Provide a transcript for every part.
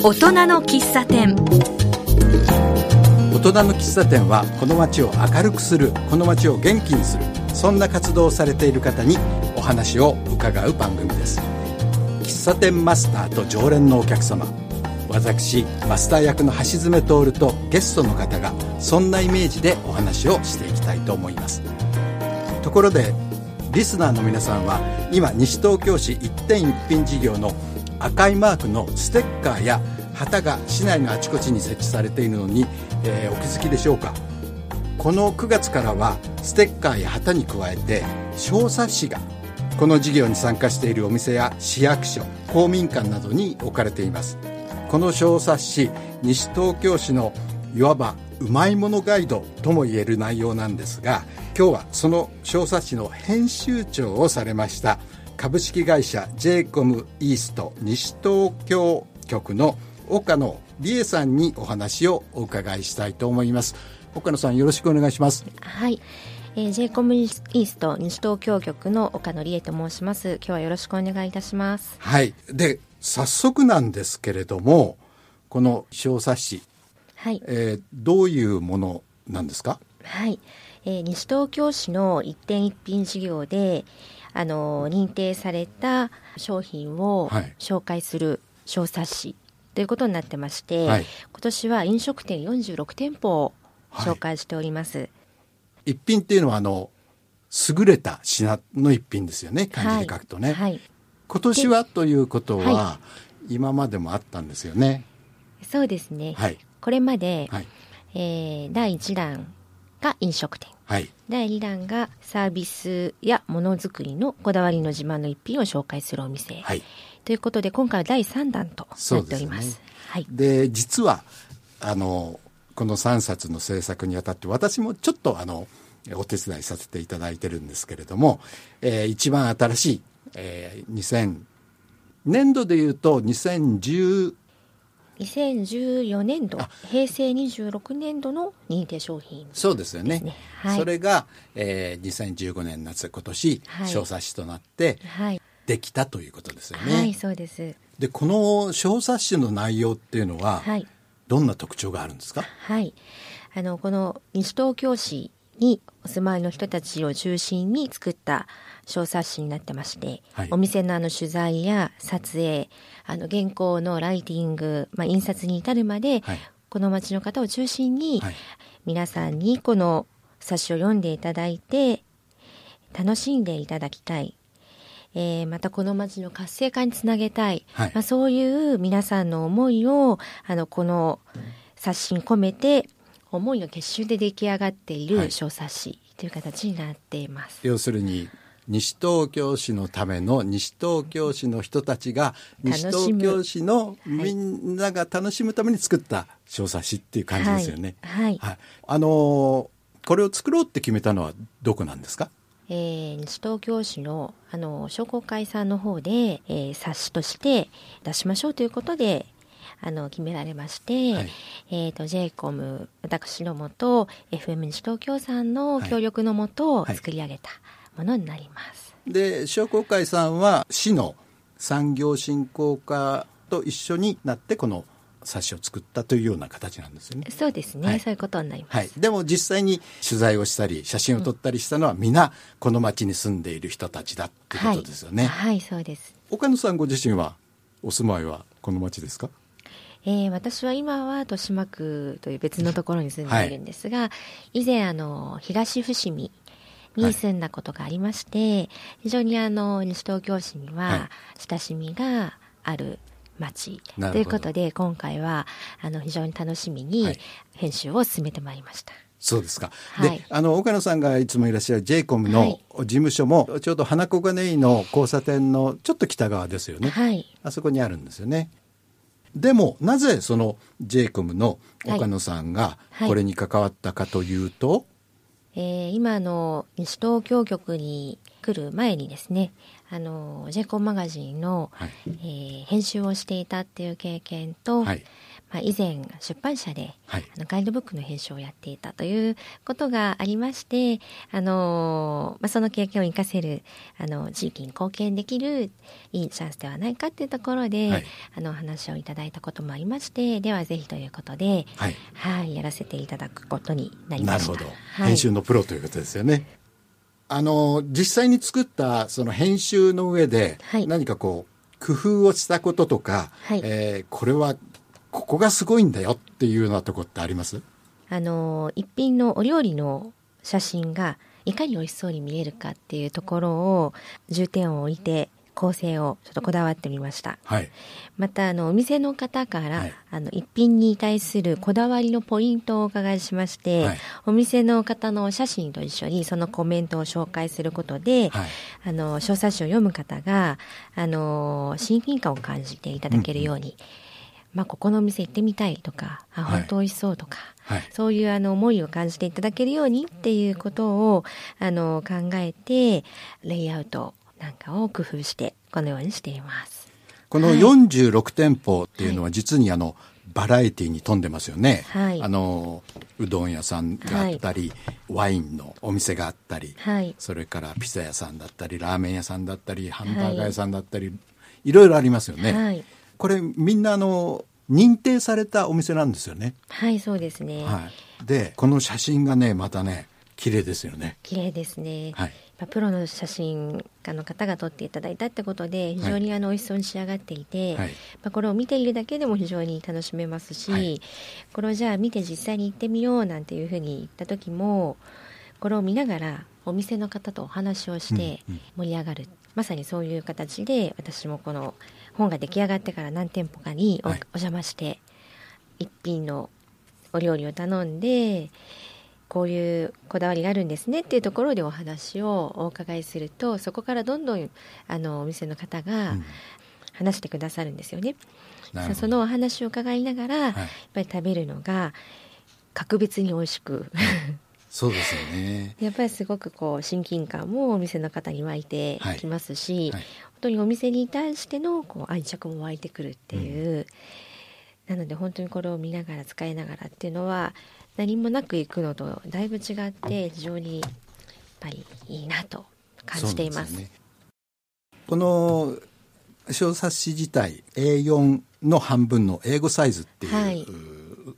大人の喫茶店。大人の喫茶店はこの街を明るくするこの街を元気にするそんな活動をされている方にお話を伺う番組です。喫茶店マスターと常連のお客様。私マスター役の橋爪徹とゲストの方がそんなイメージでお話をしていきたいと思います。ところでリスナーの皆さんは今西東京市一点一品事業の赤いマークのステッカーや旗が市内のあちこちに設置されているのに、えー、お気づきでしょうか？この9月からはステッカーや旗に加えて小冊子がこの事業に参加しているお店や市役所公民館などに置かれています。この小冊子西東京市のいわばうまいものガイドとも言える内容なんですが今日はその小冊子の編集長をされました株式会社 j イコムイースト西東京局の岡野理恵さんにお話をお伺いしたいと思います。岡野さんよろしくお願いします。はい。えー、j イコムイースト西東京局の岡野理恵と申します。今日はよろしくお願いいたします。はい。で早速なんですけれどもこの小冊子。はい、えー、どういうものなんですか？はい、えー、西東京市の一点一品事業であの認定された商品を紹介する小冊子ということになってまして、はい、今年は飲食店46店舗を紹介しております。はい、一品っていうのはあの優れた品の一品ですよね漢字で書くとね。はい、今年はということは、今までもあったんですよね。そうですね。はい、これまで、はい、えー、第1弾が飲食店。はい、第2弾がサービスやものづくりのこだわりの自慢の一品を紹介するお店、はい、ということで今回は第3弾となっております。はい、で実はあのこの3冊の制作にあたって私もちょっとあのお手伝いさせていただいてるんですけれども、えー、一番新しい、えー、2000年度でいうと2010 2014年度平成26年度の認定商品、ね、そうですよね、はい、それが、えー、2015年夏今年、小冊子となって、はい、できたということですよね。はいそうです。でこの小冊子の内容っていうのは、はい、どんな特徴があるんですか？はい。あのこの西東京市にお住まいの人たちを中心に作った小冊子になってまして、はい、お店のあの取材や撮影あの原稿のライティング、まあ、印刷に至るまで、はい、この町の方を中心に、皆さんにこの冊子を読んでいただいて楽しんでいただきたい。えー、またこの町の活性化につなげたい、はい、まあ、そういう皆さんの思いをあのこの冊子に込めて思いの結集で出来上がっている小冊子という形になっています。要するに西東京市のための西東京市の人たちが西東京市のみんなが楽しむために作った小冊子っていう感じですよね。はい。はい。はい、あのこれを作ろうって決めたのはどこなんですか？えー、西東京市のあの商工会さんの方で、えー、冊子として出しましょうということであの決められまして、はい、えっ、ー、と j イコム私のもと FM 西東京さんの協力のもと作り上げたものになります。はい、で商工会さんは市の産業振興課と一緒になってこの冊子を作ったというような形なんですよね。そうですね、はい、そういうことになります、はい。でも実際に取材をしたり写真を撮ったりしたのは、うん、皆この町に住んでいる人たちだってことですよね。はい、はい、そうです。岡野さんご自身はお住まいはこの町ですか？えー、私は今は豊島区という別のところに住んでいるんですが、はい、以前あの東伏見に住んだことがありまして、はい、非常にあの西東京市には親しみがある町ということで今回はあの非常に楽しみに編集を進めてまいりました。そうですか。はい、で、あの岡野さんがいつもいらっしゃる j イコムの事務所も、ちょうど花小金井の交差点のちょっと北側ですよね。はい。あそこにあるんですよね。でもなぜその j イコムの岡野さんがこれに関わったかというと、はいはい、えー、今の西東京局に来る前にですねあの j イコムマガジンの、はい、えー、編集をしていたっていう経験と、はい、まあ、以前出版社で、はい、あのガイドブックの編集をやっていたということがありまして、あのまあ、その経験を生かせるあの地域に貢献できるいいチャンスではないかっていうところで、はい、あの話をいただいたこともありましてではぜひということで、はい、はい、やらせていただくことになりました。なるほど、編集のプロということですよね。あの実際に作ったその編集の上で、何かこう工夫をしたこととか、はい、えー、これはここがすごいんだよっていうようなとこってあります？あの一品のお料理の写真がいかに美味しそうに見えるかっていうところを重点を置いて構成をちょっとこだわってみました、はい、またあのお店の方から、はい、あの一品に対するこだわりのポイントをお伺いしまして、はい、お店の方の写真と一緒にそのコメントを紹介することで、あの小冊子を読む方があの親近感を感じていただけるように、うんまあ、ここのお店行ってみたいとか、あ、本当美味しそうとか、はい、そういうあの思いを感じていただけるようにっていうことをあの考えて、レイアウトなんかを工夫して、このようにしています。この46店舗っていうのは実にあの、バラエティーに富んでますよね。はい、あのうどん屋さんがあったり、はい、ワインのお店があったり、はい、それからピザ屋さんだったりラーメン屋さんだったりハンバーガー屋さんだったり、い、ろいろありますよね。これみんなあの認定されたお店なんですよね。はいそうですね。はい、でこの写真がねまたね綺麗ですよね。綺麗ですね。はい。プロの写真家の方が撮っていただいたってことで非常にあの美味しそうに仕上がっていて、はい、まあ、これを見ているだけでも非常に楽しめますし、はい、これをじゃあ見て実際に行ってみようなんていうふうに言った時もこれを見ながらお店の方とお話をして盛り上がる、うんうん、まさにそういう形で私もこの本が出来上がってから何店舗かにお,、邪魔して一品のお料理を頼んでこういうこだわりがあるんですねっていうところでお話をお伺いするとそこからどんどんあのお店の方が話してくださるんですよね。うん、そのお話を伺いながら、はい、やっぱり食べるのが格別に美味しく そうですよね。やっぱりすごくこう親近感もお店の方に湧いてきますし、はい。はい、本当にお店に対してのこう愛着も湧いてくるっていう、うん、なので本当にこれを見ながら使いながらっていうのは何もなく行くのとだいぶ違って非常にやっぱりいいなと感じています。すね、この小冊子自体 A4 の半分の英語サイズっていう、はい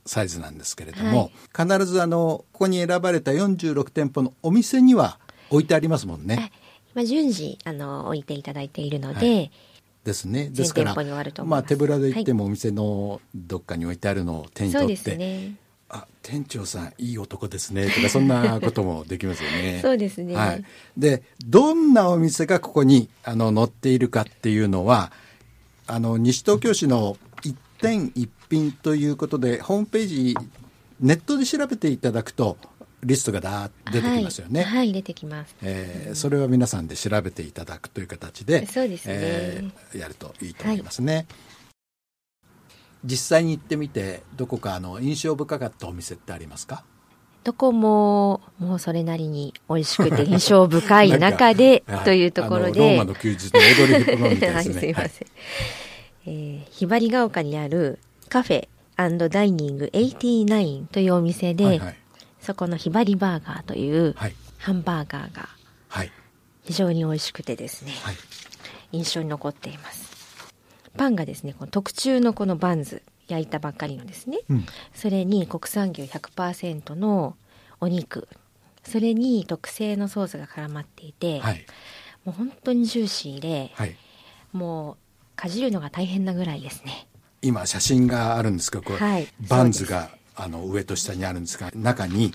サイズなんですけれども、はい、必ずあのここに選ばれた46店舗のお店には置いてありますもんね。まあ、順次あの置いていただいているので、はい、ですね。ですから、まあ、手ぶらで行ってもお店のどっかに置いてあるのを手に取って、ね、あ店長さんいい男ですねとかそんなこともできますよね。そうですね。はい。でどんなお店がここにあの載っているかっていうのはあの西東京市の一点一品ということでホームページネットで調べていただくとリストがだ出てきますよね。はい、はい、出てきます。えー、それは皆さんで調べていただくという形で、そうですね、えー、やるといいと思いますね。はい、実際に行ってみて、どこかあの印象深かったお店ってありますか？どこも、もうそれなりに美味しくて印象深い中でというところで。ローマの休日の踊りみたいですね。はい、すいません。はい、えー、ひばりが丘にあるカフェダイニング89というお店で、はいはい、そこのひばりバーガーというハンバーガーが非常に美味しくてですね、はい、印象に残っています。パンがですねこの特注のこのバンズ焼いたばっかりのですね、うん、それに国産牛100%のお肉それに特製のソースが絡まっていて、はい、もう本当にジューシーで、はい、もうかじるのが大変なぐらいですね。今写真があるんですけどこれ、バンズがあの上と下にあるんですが中に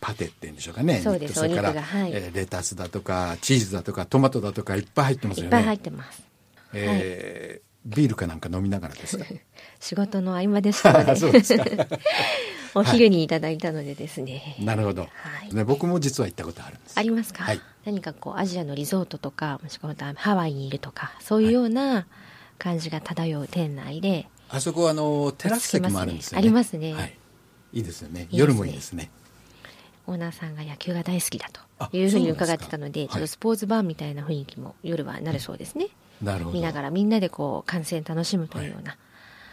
パテっていうんでしょうかねそうですそれから、はい、えー、レタスだとかチーズだとかトマトだとかいっぱい入ってますよね。いっぱい入ってます、えー、はい、ビールかなんか飲みながらですか？仕事の合間でしたので お昼にいただいたのでですね、はい、なるほど、はい、ね、僕も実は行ったことあるんです。ありますか、はい、何かこうアジアのリゾートとかもしくはハワイにいるとかそういうような感じが漂う店内で、あそこはあのテラス席もあるんですよね、ありますね、はい。いいですよね。夜もいいですね。オーナーさんが野球が大好きだというふうに伺ってたのでちょっとスポーツバーみたいな雰囲気も夜はなるそうですね、なるほど。見ながらみんなでこう観戦楽しむというような。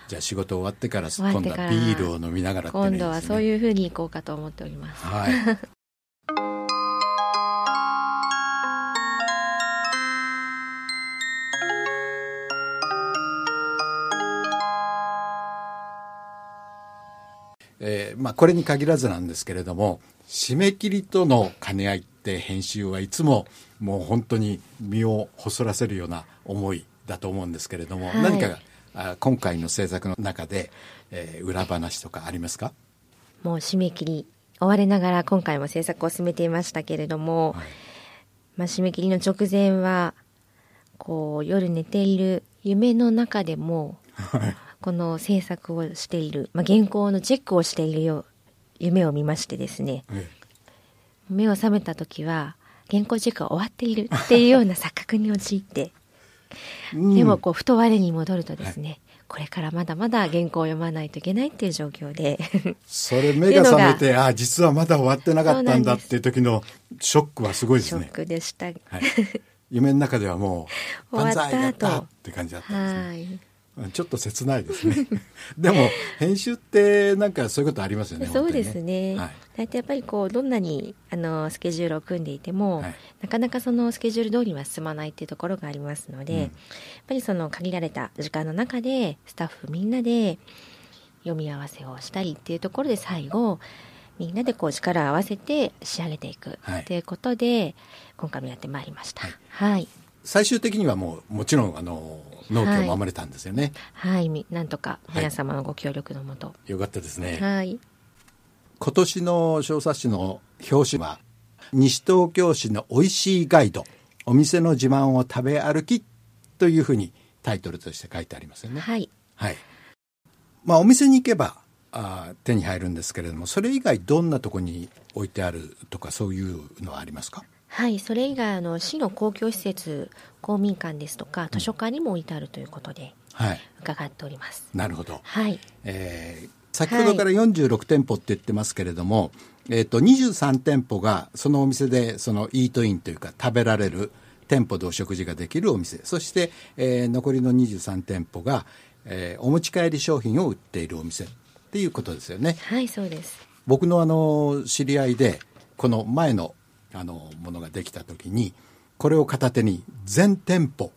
じゃあ仕事終わってから今度はビールを飲みながら、ね、今度はそういうふうに行こうかと思っております。はいえーまあ、これに限らずなんですけれども締め切りとの兼ね合いって編集はいつももう本当に身を細らせるような思いだと思うんですけれども、はい、何かあ今回の制作の中で、えー、裏話とかありますか？もう締め切り追われながら今回も制作を進めていましたけれども、はい、まあ、締め切りの直前はこう夜寝ている夢の中でも、はいこの制作をしている、まあ、原稿のチェックをしているよう夢を見ましてですね、目を覚めた時は原稿チェックが終わっている。っていうような錯覚に陥って、でもこうふと我に戻るとですね、はい。これからまだまだ原稿を読まないといけないっていう状況で。それ目が覚めてあ実はまだ終わってなかったんだっていう時のショックはすごいですね。ショックでした、はい、夢の中ではもう 万歳やったって感じだったんですね、はいちょっと切ないですね。でも編集ってなんかそういうことありますよね そうですね、はい、大体やっぱりこうどんなにあのスケジュールを組んでいても、はい、なかなかそのスケジュール通りは進まないっていうところがありますので、うん、やっぱりその限られた時間の中でスタッフみんなで読み合わせをしたりっていうところで最後みんなでこう力を合わせて仕上げていくっていうことで、はい、今回もやってまいりました。はい、最終的にはもうもちろんあの納期を守れたんですよね。はい、はい、なんとか皆様のご協力のもと、はい、よかったですね。はい。今年の小冊子の表紙は西東京市の美味しいガイドお店の自慢を食べ歩きというふうにタイトルとして書いてありますよね。はい。はい。まあお店に行けばあ手に入るんですけれどもそれ以外どんなとこに置いてあるとかそういうのはありますか？はい、それ以外あの市の公共施設公民館ですとか図書館にも置いてあるということで、はい、伺っております。なるほど。はい。えー、先ほどから46店舗って言ってますけれども、はい、えっ、ー、と23店舗がそのお店でそのイートインというか食べられる店舗でお食事ができるお店、そして、えー、残りの23店舗が、えー、お持ち帰り商品を売っているお店っていうことですよね。はい、そうです。僕のあの知り合いでこの前のあのものができた時にこれを片手に全店舗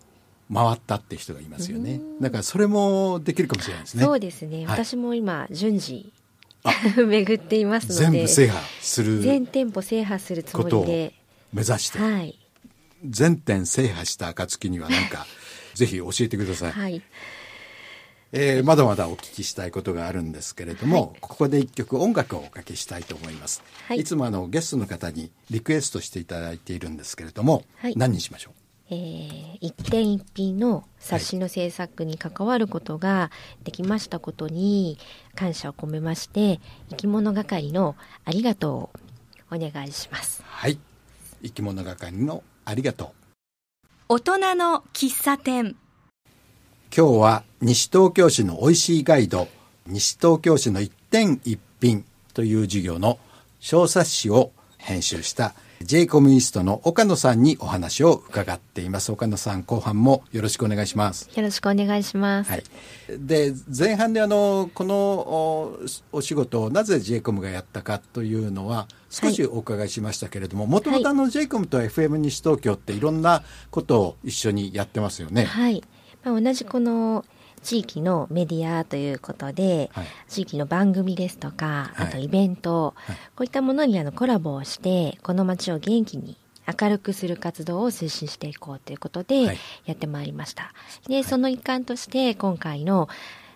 回ったって人がいますよね。だからそれもできるかもしれないですね。そうですね、はい、私も今順次 巡っていますので。全部制覇する全店舗制覇するつもりで。目指して、はい、全店制覇した暁には何か ぜひ教えてください、はいえー、まだまだお聞きしたいことがあるんですけれども、はい、ここで一曲音楽をおかけしたいと思います、はい、いつもあのゲストの方にリクエストしていただいているんですけれども、はい、何にしましょう？えー、一点一品の冊子の制作に関わることができましたことに感謝を込めまして生き物係のありがとうをお願いします。はい。生き物係のありがとう。大人の喫茶店今日は西東京市の美味しいガイド西東京市の一点一品という授業の小冊子を編集した J コミュニストの岡野さんにお話を伺っています。岡野さん後半もよろしくお願いします。よろしくお願いします、はい、で前半であのこのお仕事をなぜ J コムがやったかというのは少しお伺いしましたけれどももともとあの J コムと FM 西東京っていろんなことを一緒にやってますよね。はいまあ、同じこの地域のメディアということで、はい、地域の番組ですとか、あとイベント、はい、こういったものにあのコラボをして、この街を元気に明るくする活動を推進していこうということでやってまいりました。はい、で、その一環として今回の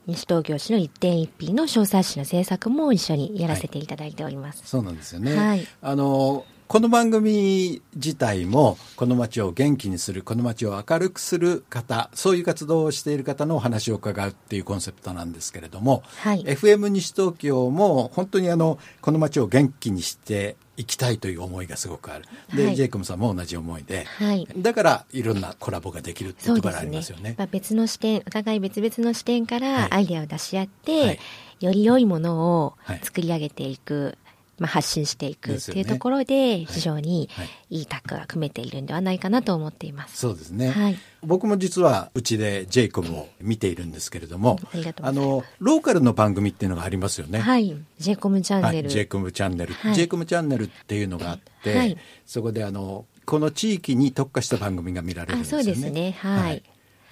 西東京市の一点一品の小冊子の制作も一緒にやらせていただいております。そうなんですよね。はい、あのこの番組自体もこの街を元気にするこの街を明るくする方そういう活動をしている方のお話を伺うっていうコンセプトなんですけれども、はい、FM 西東京も本当にあのこの街を元気にしていきたいという思いがすごくある。で、はい、ジェイコムさんも同じ思いで、はい、だからいろんなコラボができるっていうところありますよね。ねまあ、別の視点お互い別々の視点からアイデアを出し合って、より良いものを作り上げていく、まあ、発信していくっていうところで非常にいいタッグが組めているんではないかなと思っています。そうですね。はい、僕も実はうちでジェイコムを見ているんですけれども、あのローカルの番組っていうのがありますよね。はい、ジェイコムチャンネル。ジェイコムチャンネル、はい、ジェイコムチャンネルっていうのがあって、はい、そこであのこの地域に特化した番組が見られるんですよね。そうですね。はい。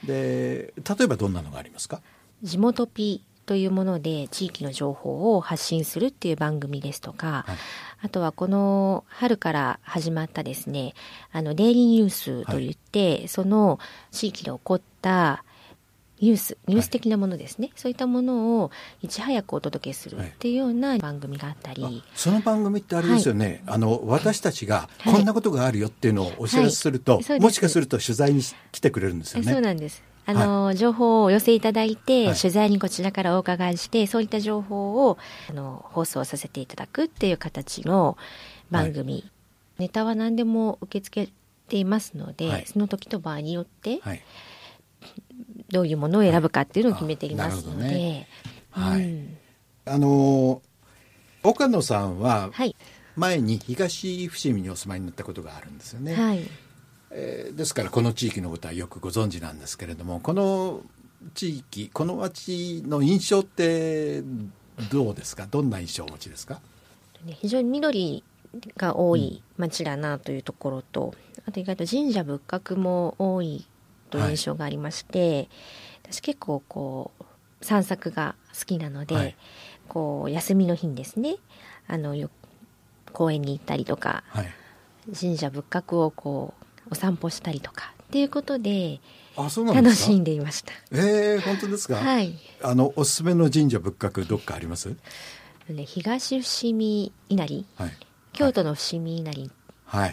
で例えばどんなのがありますか？地元ピというもので地域の情報を発信するっていう番組ですとか、はい、あとはこの春から始まったですね、あの、デイリーニュースといって、はい、その地域で起こったニュース、ニュース的なものですね、はい、そういったものをいち早くお届けするっていうような番組があったり。その番組ってあれですよね、あの、私たちがこんなことがあるよっていうのをお知らせすると、もしかすると取材に来てくれるんですよね。そうなんです。あの、はい、情報をお寄せいただいて、はい、取材にこちらからお伺いして、そういった情報を、あの、放送させていただくっていう形の番組。はい、ネタは何でも受け付けていますので、その時と場合によって、どういうものを選ぶかっていうのを決めていますので。ね、はい。あの、岡野さんは、前に東伏見にお住まいになったことがあるんですよね。はい。えー、ですからこの地域のことはよくご存知なんですけれどもこの地域この町の印象ってどうですか？どんな印象をお持ちですか？非常に緑が多い町だなというところと、うん、あと意外と神社仏閣も多いとい。う印象がありまして、はい、私結構こう散策が好きなので、はい、こう休みの日にですねあのよ公園に行ったりとか、はい、神社仏閣をこうお散歩したりとかっていうことで楽しんでいました。ええー、本当ですか？はい。あのおすすめの神社仏閣どっかあります？ね東伏見稲荷、はい、京都の伏見稲荷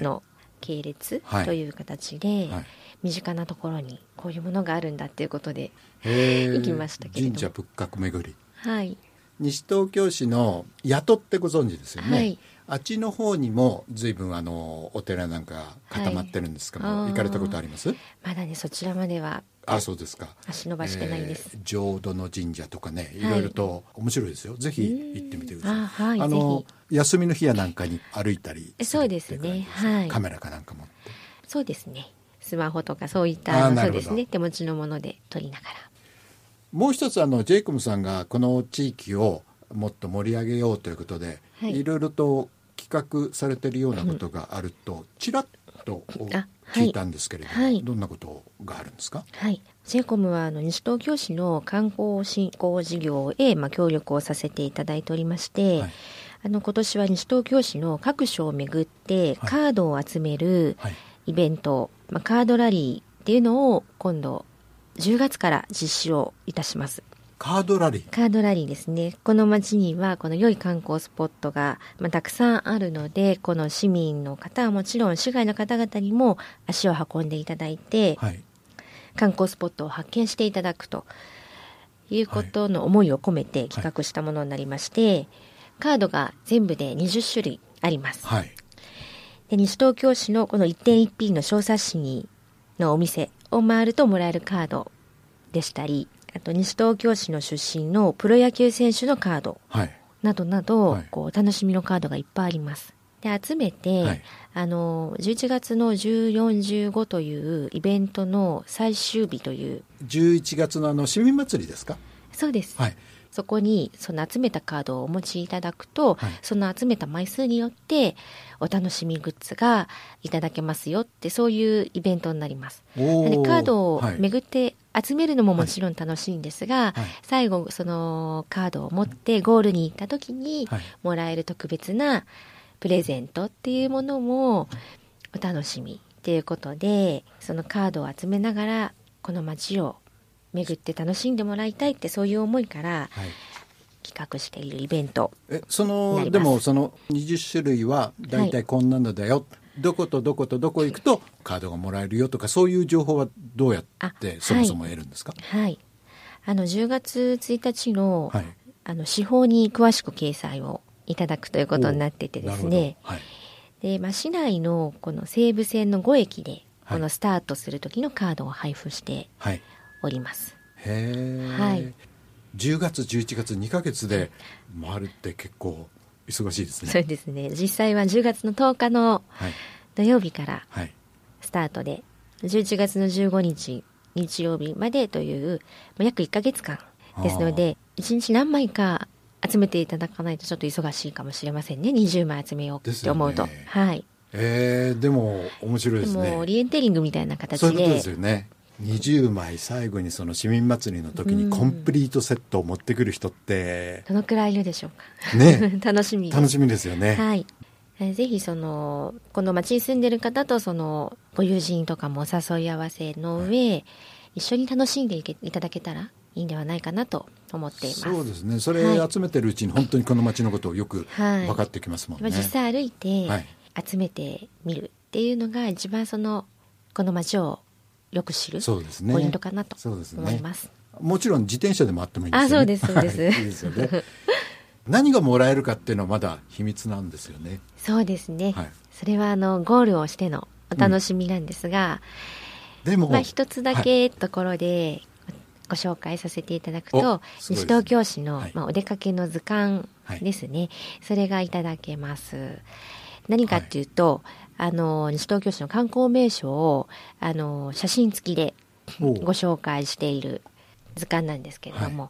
の系列という形で、はい。はい、身近なところにこういうものがあるんだっていうことで行きましたけれど神社仏閣巡り。はい。西東京市の八戸ってご存知ですよね、はいあっちの方にも随分あのお寺なんか固まってるんですけど、はい、行かれたことあります？まだねそちらまでは。あそうですか。足伸ばしてないです、えー、浄土の神社とかねい。ろいろと面白いですよ、はい、ぜひ行ってみてください。あ、はい、あの休みの日やなんかに歩いたりそうですね。はい。カメラかなんか持って。そうですね。スマホとかそういったそうですね。手持ちのもので撮りながら。もう一つあのジェイコムさんがこの地域をもっと盛り上げようということで、はい、いろいろと企画されてるようなことがあると、ちらっと聞いたんですけれども、はい、どんなことがあるんですか？はい。セイコムはあの西東京市の観光振興事業へ、まあ、協力をさせていただいておりまして、はい、あの今年は西東京市の各所を巡ってカードを集めるイベント、まあ、カードラリーっていうのを今度10月から実施をいたします。カードラリーカードラリーですね。この街には、この良い観光スポットが、まあ、たくさんあるので、この市民の方はもちろん、市外の方々にも足を運んでいただいて、はい、観光スポットを発見していただくということの思いを込めて企画したものになりまして、はい、カードが全部で20種類あります。はい、で西東京市のこの一点一品の小冊子にのお店を回るともらえるカードでしたり、あと西東京市の出身のプロ野球選手のカードなどなど、はい、こう楽しみのカードがいっぱいあります。で集めて、はい、あの11月の1415というイベントの最終日という。11月のあの市民祭りですか？そうです、はい、そこにその集めたカードをお持ちいただくと、はい、その集めた枚数によってお楽しみグッズがいただけますよってそういうイベントになります。でカードを巡って集めるのももちろん楽しいんですが、はい、最後そのカードを持ってゴールに行った時にもらえる特別なプレゼントっていうものもお楽しみっていうことでそのカードを集めながらこの街を巡って楽しんでもらいたいってそういう思いから、企画しているイベント。えそのでもその20種類は大体こんなのだよ、はい、どことどことどこ行くとカードがもらえるよとかそういう情報はどうやってそもそも得るんですか？はい、はい、あの10月1日の,、はい、あの司法に詳しく掲載をいただくということになっててですね、はい、でまあ、市内のこの西武線の5駅でこのスタートする時のカードを配布しております。へえ。はい。10月11月2か月で回るって結構忙しいですね。そうですね。実際は10月の10日の土曜日からスタートで、11月の15日日曜日までという約1か月間ですので1日何枚か集めていただかないとちょっと忙しいかもしれませんね。20枚集めようって思うと、ね、はい。えー、でも面白いですね。でもオリエンテリングみたいな形でそういうことですよね20枚最後にその市民祭りの時にコンプリートセットを持ってくる人って、どのくらいいるでしょうか？ね。楽しみ。楽しみですよね。はい。ぜひそのこの町に住んでる方とそのご友人とかもお誘い合わせの上、はい、一緒に楽しんでいただけたらいいんではないかなと思っています。そうですね。それ集めてるうちに本当にこの町のことをよく分かってきますもんね、はい、実際歩いて集めてみるっていうのが一番そのこの町をよく知るポイントかなと思います。すね、もちろん自転車でもあってもいいですよね。あ、そうです、そうです。いいですよね。何がもらえるかっていうのはまだ秘密なんですよね。そうですね。はい、それはあのゴールをしてのお楽しみなんですが、うん、でもまあ一つだけところでご紹介させていただくと、はい、西東京市の、はい、まあ、お出かけの図鑑ですね、それがいただけます。何かっていうと、あの西東京市の観光名所をあの写真付きでご紹介している図鑑なんですけれども、は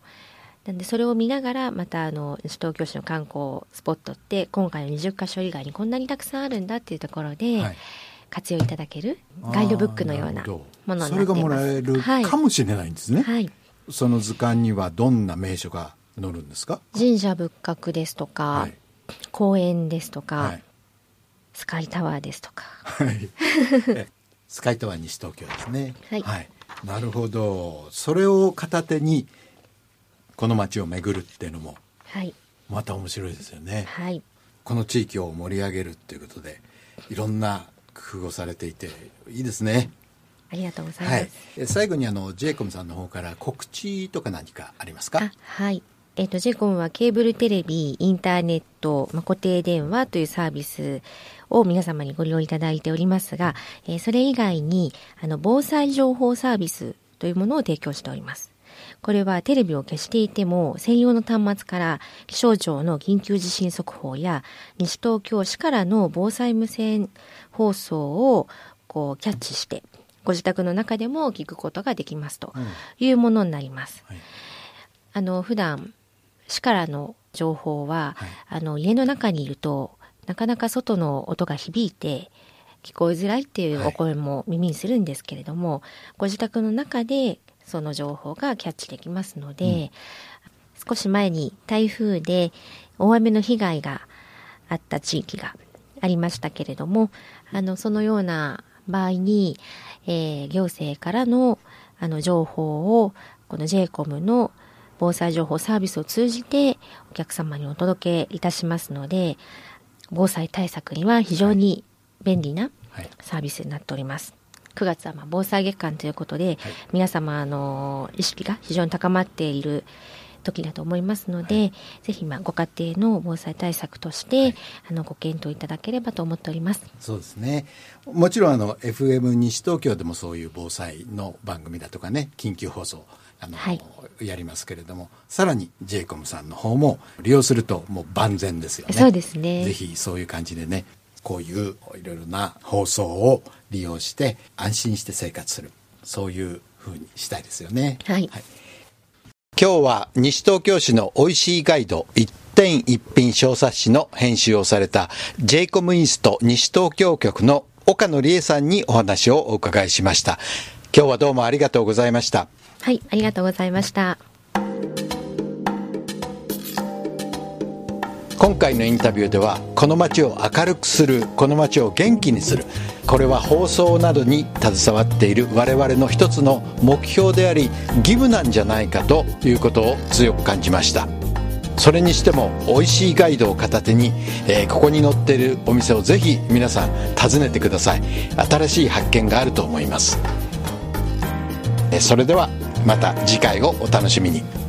い、なんでそれを見ながらまたあの西東京市の観光スポットって今回の20か所以外にこんなにたくさんあるんだっていうところで、はい、活用いただけるガイドブックのようなものになっています。それがもらえるかもしれないんですね、はい、その図鑑にはどんな名所が載るんですか？神社仏閣ですとか、公園ですとか、スカイタワーですとか。はい。スカイタワー西東京ですね。はい、はい。なるほど。それを片手にこの街を巡るっていうのも、はい。また面白いですよね。はい。この地域を盛り上げるっていうことで、いろんな工夫をされていていいですね。ありがとうございます。はい、最後にあのジェイコムさんの方から告知とか何かありますか？はい。えっ、ー、と、ジェイコムはケーブルテレビ、インターネット、まあ、固定電話というサービスを皆様にご利用いただいておりますが、えー、それ以外に、あの、防災情報サービスというものを提供しております。これはテレビを消していても専用の端末から気象庁の緊急地震速報や西東京市からの防災無線放送をこうキャッチしてご自宅の中でも聞くことができますというものになります。うんはい、あの普段市からの情報は、はい、あの家の中にいるとなかなか外の音が響いて聞こえづらいっていうお声も耳にするんですけれども、はい、ご自宅の中でその情報がキャッチできますので、うん、少し前に台風で大雨の被害があった地域がありましたけれどもあのそのような場合に、えー、行政からのあの情報をこの j イコムの防災情報サービスを通じてお客様にお届けいたしますので、防災対策には非常に便利なサービスになっております。9月はま防災月間ということで、はい、皆様の意識が非常に高まっている時だと思いますので、はい、ぜひまあご家庭の防災対策として、はい、あのご検討いただければと思っております。そうですね。もちろんあの FM 西東京でもそういう防災の番組だとかね、緊急放送あの、はい、やりますけれどもさらに j イコムさんの方も利用するともう万全ですよね。そうですねぜひそういう感じでねこういういろいろな放送を利用して安心して生活するそういうふうにしたいですよね。はい、はい、今日は西東京市の美味しいガイド一点一品小冊子の編集をされた j イコムイースト西東京局の岡野理恵さんにお話をお伺いしました。今日はどうもありがとうございました。はい、ありがとうございました。今回のインタビューではこの街を明るくするこの街を元気にするこれは放送などに携わっている我々の一つの目標であり義務なんじゃないかということを強く感じました。それにしても美味しいガイドを片手に、えー、ここに載っているお店をぜひ皆さん訪ねてください。新しい発見があると思います。それではまた次回をお楽しみに。